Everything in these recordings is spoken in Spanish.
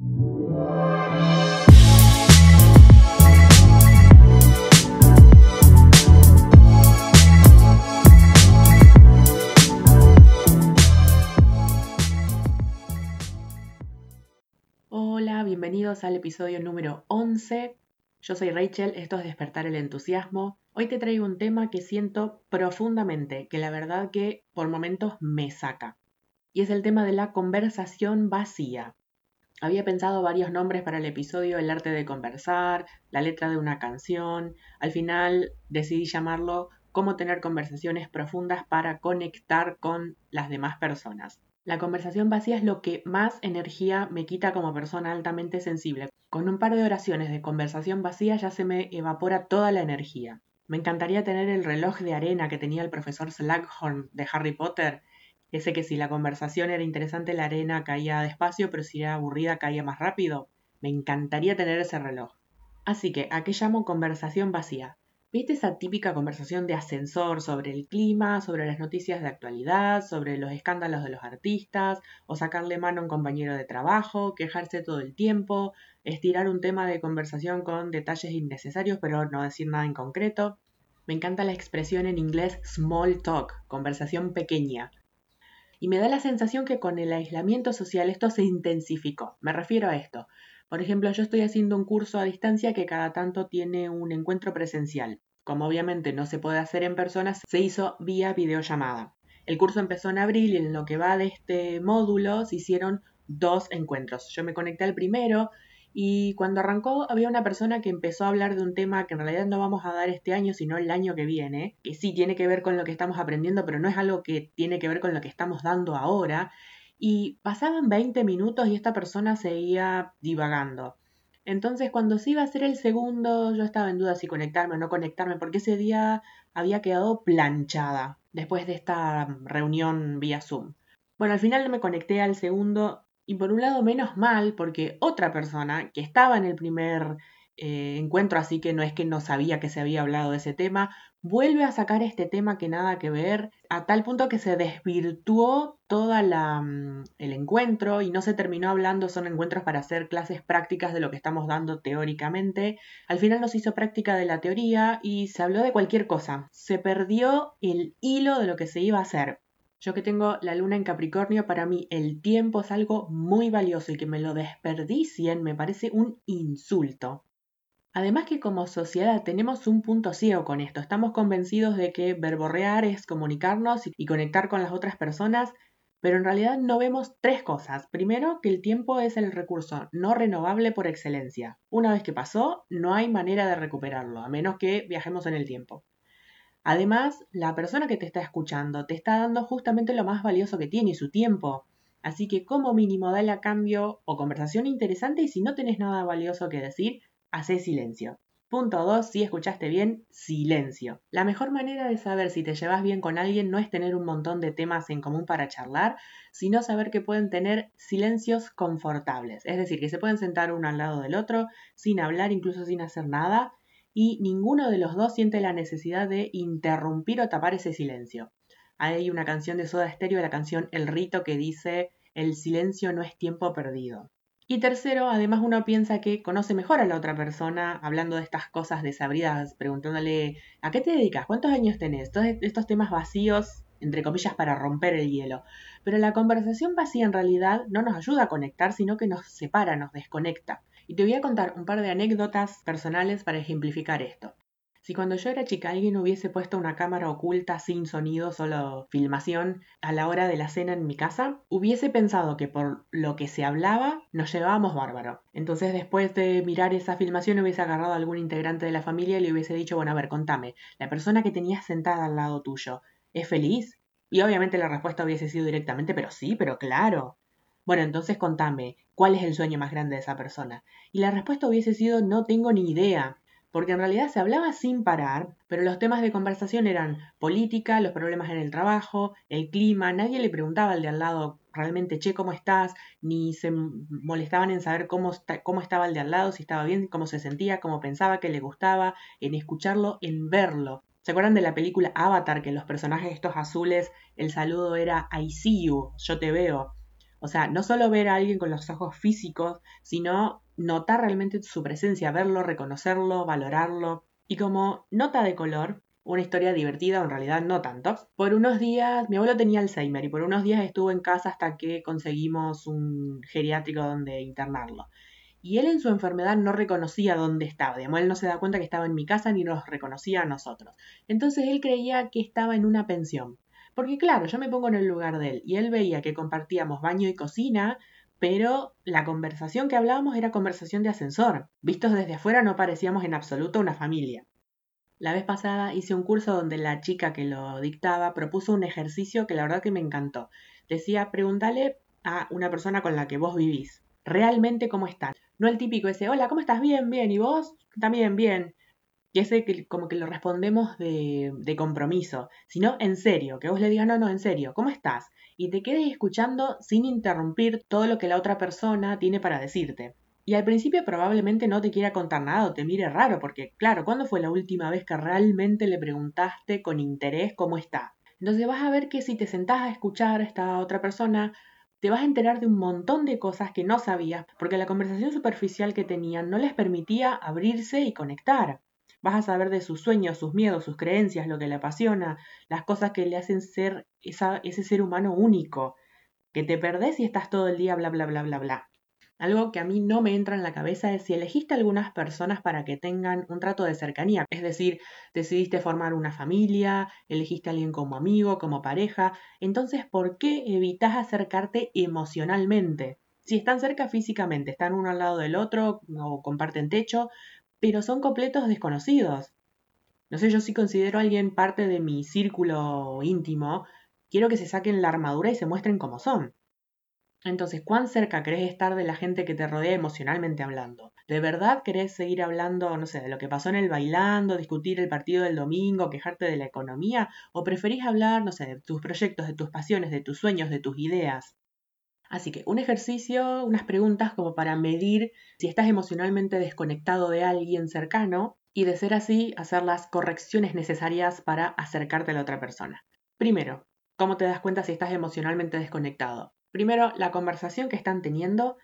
Hola, bienvenidos al episodio número 11. Yo soy Rachel, esto es Despertar el Entusiasmo. Hoy te traigo un tema que siento profundamente, que la verdad que por momentos me saca. Y es el tema de la conversación vacía. Había pensado varios nombres para el episodio, el arte de conversar, la letra de una canción. Al final decidí llamarlo cómo tener conversaciones profundas para conectar con las demás personas. La conversación vacía es lo que más energía me quita como persona altamente sensible. Con un par de oraciones de conversación vacía ya se me evapora toda la energía. Me encantaría tener el reloj de arena que tenía el profesor Slughorn de Harry Potter, ese que si la conversación era interesante la arena caía despacio, pero si era aburrida caía más rápido. Me encantaría tener ese reloj. Así que, ¿a qué llamo conversación vacía? ¿Viste esa típica conversación de ascensor sobre el clima, sobre las noticias de actualidad, sobre los escándalos de los artistas, o sacarle mano a un compañero de trabajo, quejarse todo el tiempo, estirar un tema de conversación con detalles innecesarios pero no decir nada en concreto? Me encanta la expresión en inglés small talk, conversación pequeña. Y me da la sensación que con el aislamiento social esto se intensificó. Me refiero a esto. Por ejemplo, yo estoy haciendo un curso a distancia que cada tanto tiene un encuentro presencial. Como obviamente no se puede hacer en persona, se hizo vía videollamada. El curso empezó en abril y en lo que va de este módulo se hicieron dos encuentros. Yo me conecté al primero y cuando arrancó había una persona que empezó a hablar de un tema que en realidad no vamos a dar este año, sino el año que viene, que sí tiene que ver con lo que estamos aprendiendo, pero no es algo que tiene que ver con lo que estamos dando ahora. Y pasaban 20 minutos y esta persona seguía divagando. Entonces, cuando se iba a hacer el segundo, yo estaba en duda si conectarme o no conectarme, porque ese día había quedado planchada después de esta reunión vía Zoom. Bueno, al final me conecté al segundo y por un lado menos mal, porque otra persona que estaba en el primer eh, encuentro, así que no es que no sabía que se había hablado de ese tema, vuelve a sacar este tema que nada que ver, a tal punto que se desvirtuó todo mm, el encuentro y no se terminó hablando, son encuentros para hacer clases prácticas de lo que estamos dando teóricamente. Al final nos hizo práctica de la teoría y se habló de cualquier cosa. Se perdió el hilo de lo que se iba a hacer. Yo que tengo la luna en Capricornio, para mí el tiempo es algo muy valioso y que me lo desperdicien me parece un insulto. Además que como sociedad tenemos un punto ciego con esto. Estamos convencidos de que verborrear es comunicarnos y conectar con las otras personas, pero en realidad no vemos tres cosas. Primero, que el tiempo es el recurso no renovable por excelencia. Una vez que pasó, no hay manera de recuperarlo, a menos que viajemos en el tiempo. Además, la persona que te está escuchando te está dando justamente lo más valioso que tiene, su tiempo. Así que como mínimo dale a cambio o conversación interesante y si no tenés nada valioso que decir, hace silencio. Punto 2. Si escuchaste bien, silencio. La mejor manera de saber si te llevas bien con alguien no es tener un montón de temas en común para charlar, sino saber que pueden tener silencios confortables. Es decir, que se pueden sentar uno al lado del otro sin hablar, incluso sin hacer nada, y ninguno de los dos siente la necesidad de interrumpir o tapar ese silencio. Hay una canción de Soda Stereo, la canción El Rito, que dice: El silencio no es tiempo perdido. Y tercero, además uno piensa que conoce mejor a la otra persona hablando de estas cosas desabridas, preguntándole ¿a qué te dedicas? ¿Cuántos años tenés? Todos estos temas vacíos, entre comillas, para romper el hielo. Pero la conversación vacía en realidad no nos ayuda a conectar, sino que nos separa, nos desconecta. Y te voy a contar un par de anécdotas personales para ejemplificar esto. Si cuando yo era chica alguien hubiese puesto una cámara oculta sin sonido, solo filmación, a la hora de la cena en mi casa, hubiese pensado que por lo que se hablaba nos llevábamos bárbaro. Entonces después de mirar esa filmación hubiese agarrado a algún integrante de la familia y le hubiese dicho, bueno, a ver, contame, la persona que tenías sentada al lado tuyo, ¿es feliz? Y obviamente la respuesta hubiese sido directamente, pero sí, pero claro. Bueno, entonces contame, ¿cuál es el sueño más grande de esa persona? Y la respuesta hubiese sido, no tengo ni idea porque en realidad se hablaba sin parar, pero los temas de conversación eran política, los problemas en el trabajo, el clima, nadie le preguntaba al de al lado realmente, che, ¿cómo estás? Ni se molestaban en saber cómo, cómo estaba el de al lado, si estaba bien, cómo se sentía, cómo pensaba, qué le gustaba, en escucharlo, en verlo. ¿Se acuerdan de la película Avatar, que los personajes estos azules, el saludo era I see you, yo te veo? O sea, no solo ver a alguien con los ojos físicos, sino notar realmente su presencia, verlo, reconocerlo, valorarlo. Y como nota de color, una historia divertida, o en realidad no tanto. Por unos días, mi abuelo tenía Alzheimer y por unos días estuvo en casa hasta que conseguimos un geriátrico donde internarlo. Y él en su enfermedad no reconocía dónde estaba, digamos, él no se da cuenta que estaba en mi casa ni nos reconocía a nosotros. Entonces él creía que estaba en una pensión. Porque claro, yo me pongo en el lugar de él y él veía que compartíamos baño y cocina, pero la conversación que hablábamos era conversación de ascensor. Vistos desde afuera no parecíamos en absoluto una familia. La vez pasada hice un curso donde la chica que lo dictaba propuso un ejercicio que la verdad que me encantó. Decía, pregúntale a una persona con la que vos vivís, realmente cómo están. No el típico ese, hola, ¿cómo estás? Bien, bien, ¿y vos? También, bien. Y ese que como que lo respondemos de, de compromiso, sino en serio, que vos le digas, no, no, en serio, ¿cómo estás? Y te quedes escuchando sin interrumpir todo lo que la otra persona tiene para decirte. Y al principio probablemente no te quiera contar nada o te mire raro, porque claro, ¿cuándo fue la última vez que realmente le preguntaste con interés cómo está? Entonces vas a ver que si te sentás a escuchar a esta otra persona, te vas a enterar de un montón de cosas que no sabías, porque la conversación superficial que tenían no les permitía abrirse y conectar. Vas a saber de sus sueños, sus miedos, sus creencias, lo que le apasiona, las cosas que le hacen ser ese ser humano único, que te perdés y estás todo el día bla bla bla bla bla. Algo que a mí no me entra en la cabeza es si elegiste algunas personas para que tengan un trato de cercanía, es decir, decidiste formar una familia, elegiste a alguien como amigo, como pareja, entonces ¿por qué evitas acercarte emocionalmente? Si están cerca físicamente, están uno al lado del otro o comparten techo, pero son completos desconocidos. No sé, yo sí considero a alguien parte de mi círculo íntimo, quiero que se saquen la armadura y se muestren como son. Entonces, ¿cuán cerca querés estar de la gente que te rodea emocionalmente hablando? ¿De verdad querés seguir hablando, no sé, de lo que pasó en el bailando, discutir el partido del domingo, quejarte de la economía? ¿O preferís hablar, no sé, de tus proyectos, de tus pasiones, de tus sueños, de tus ideas? Así que un ejercicio, unas preguntas como para medir si estás emocionalmente desconectado de alguien cercano y de ser así, hacer las correcciones necesarias para acercarte a la otra persona. Primero, ¿cómo te das cuenta si estás emocionalmente desconectado? Primero, la conversación que están teniendo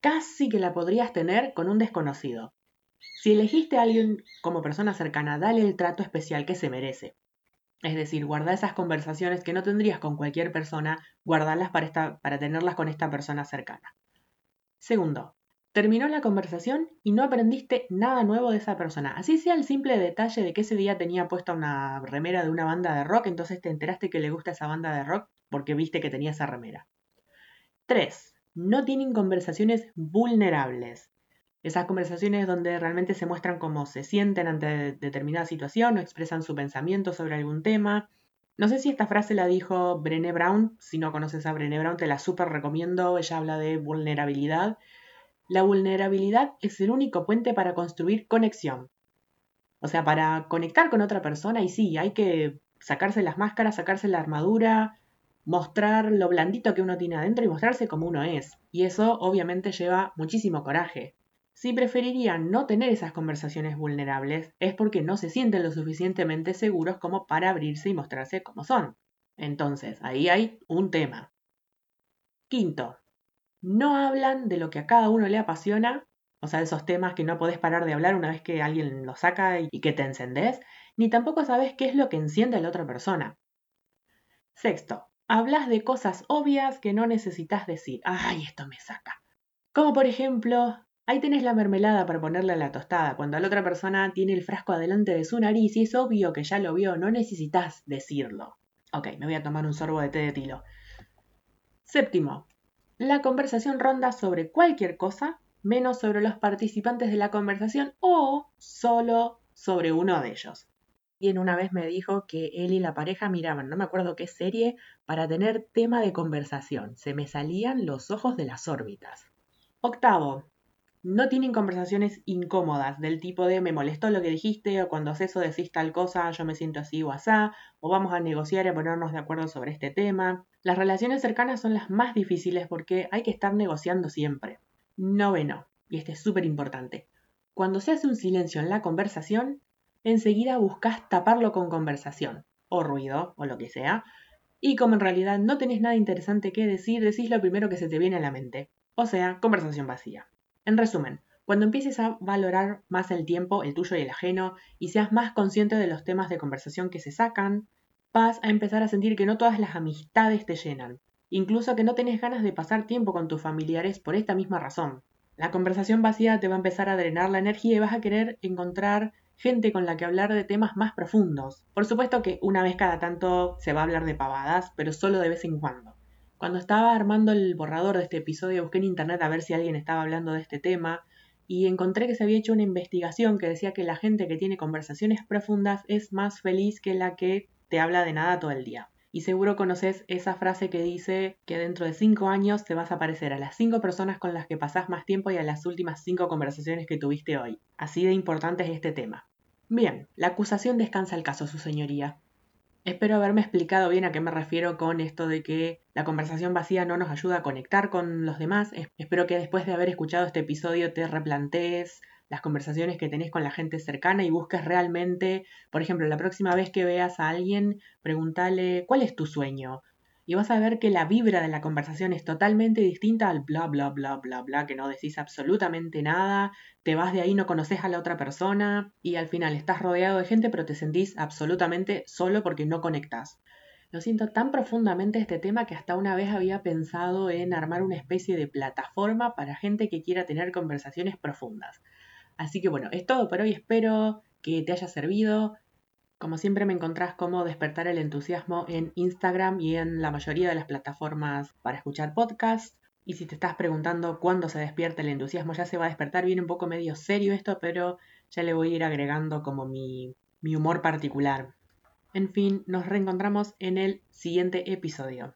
casi que la podrías tener con un desconocido. Si elegiste a alguien como persona cercana, dale el trato especial que se merece. Es decir, guarda esas conversaciones que no tendrías con cualquier persona, guardarlas para, para tenerlas con esta persona cercana. Segundo, terminó la conversación y no aprendiste nada nuevo de esa persona. Así sea el simple detalle de que ese día tenía puesta una remera de una banda de rock, entonces te enteraste que le gusta esa banda de rock porque viste que tenía esa remera. 3. No tienen conversaciones vulnerables. Esas conversaciones donde realmente se muestran cómo se sienten ante determinada situación o expresan su pensamiento sobre algún tema. No sé si esta frase la dijo Brené Brown. Si no conoces a Brené Brown, te la súper recomiendo. Ella habla de vulnerabilidad. La vulnerabilidad es el único puente para construir conexión. O sea, para conectar con otra persona, y sí, hay que sacarse las máscaras, sacarse la armadura, mostrar lo blandito que uno tiene adentro y mostrarse como uno es. Y eso obviamente lleva muchísimo coraje. Si preferirían no tener esas conversaciones vulnerables es porque no se sienten lo suficientemente seguros como para abrirse y mostrarse como son. Entonces, ahí hay un tema. Quinto, no hablan de lo que a cada uno le apasiona, o sea, esos temas que no podés parar de hablar una vez que alguien los saca y que te encendés, ni tampoco sabes qué es lo que enciende a la otra persona. Sexto, hablas de cosas obvias que no necesitas decir. Ay, esto me saca. Como por ejemplo, ahí tenés la mermelada para ponerle a la tostada, cuando la otra persona tiene el frasco adelante de su nariz y es obvio que ya lo vio, no necesitas decirlo. Ok, me voy a tomar un sorbo de té de tilo. Séptimo, la conversación ronda sobre cualquier cosa menos sobre los participantes de la conversación o solo sobre uno de ellos y en una vez me dijo que él y la pareja miraban, no me acuerdo qué serie, para tener tema de conversación. Se me salían los ojos de las órbitas. Octavo, no tienen conversaciones incómodas del tipo de me molestó lo que dijiste o cuando haces eso decís tal cosa yo me siento así o asá o vamos a negociar y a ponernos de acuerdo sobre este tema. Las relaciones cercanas son las más difíciles porque hay que estar negociando siempre. Noveno, y este es súper importante, cuando se hace un silencio en la conversación, enseguida buscas taparlo con conversación, o ruido, o lo que sea, y como en realidad no tenés nada interesante que decir, decís lo primero que se te viene a la mente. O sea, conversación vacía. En resumen, cuando empieces a valorar más el tiempo, el tuyo y el ajeno, y seas más consciente de los temas de conversación que se sacan, vas a empezar a sentir que no todas las amistades te llenan, incluso que no tenés ganas de pasar tiempo con tus familiares por esta misma razón. La conversación vacía te va a empezar a drenar la energía y vas a querer encontrar gente con la que hablar de temas más profundos. Por supuesto que una vez cada tanto se va a hablar de pavadas, pero solo de vez en cuando. Cuando estaba armando el borrador de este episodio busqué en internet a ver si alguien estaba hablando de este tema y encontré que se había hecho una investigación que decía que la gente que tiene conversaciones profundas es más feliz que la que te habla de nada todo el día. Y seguro conoces esa frase que dice que dentro de cinco años te vas a parecer a las cinco personas con las que pasás más tiempo y a las últimas cinco conversaciones que tuviste hoy. Así de importante es este tema. Bien, la acusación descansa el caso, su señoría. Espero haberme explicado bien a qué me refiero con esto de que la conversación vacía no nos ayuda a conectar con los demás. Espero que después de haber escuchado este episodio te replantees las conversaciones que tenés con la gente cercana y busques realmente, por ejemplo, la próxima vez que veas a alguien, pregúntale cuál es tu sueño. Y vas a ver que la vibra de la conversación es totalmente distinta al bla bla bla bla bla, que no decís absolutamente nada, te vas de ahí, no conoces a la otra persona y al final estás rodeado de gente pero te sentís absolutamente solo porque no conectas. Lo siento tan profundamente este tema que hasta una vez había pensado en armar una especie de plataforma para gente que quiera tener conversaciones profundas. Así que bueno, es todo por hoy, espero que te haya servido. Como siempre me encontrás como despertar el entusiasmo en Instagram y en la mayoría de las plataformas para escuchar podcasts. Y si te estás preguntando cuándo se despierta el entusiasmo, ya se va a despertar. Viene un poco medio serio esto, pero ya le voy a ir agregando como mi, mi humor particular. En fin, nos reencontramos en el siguiente episodio.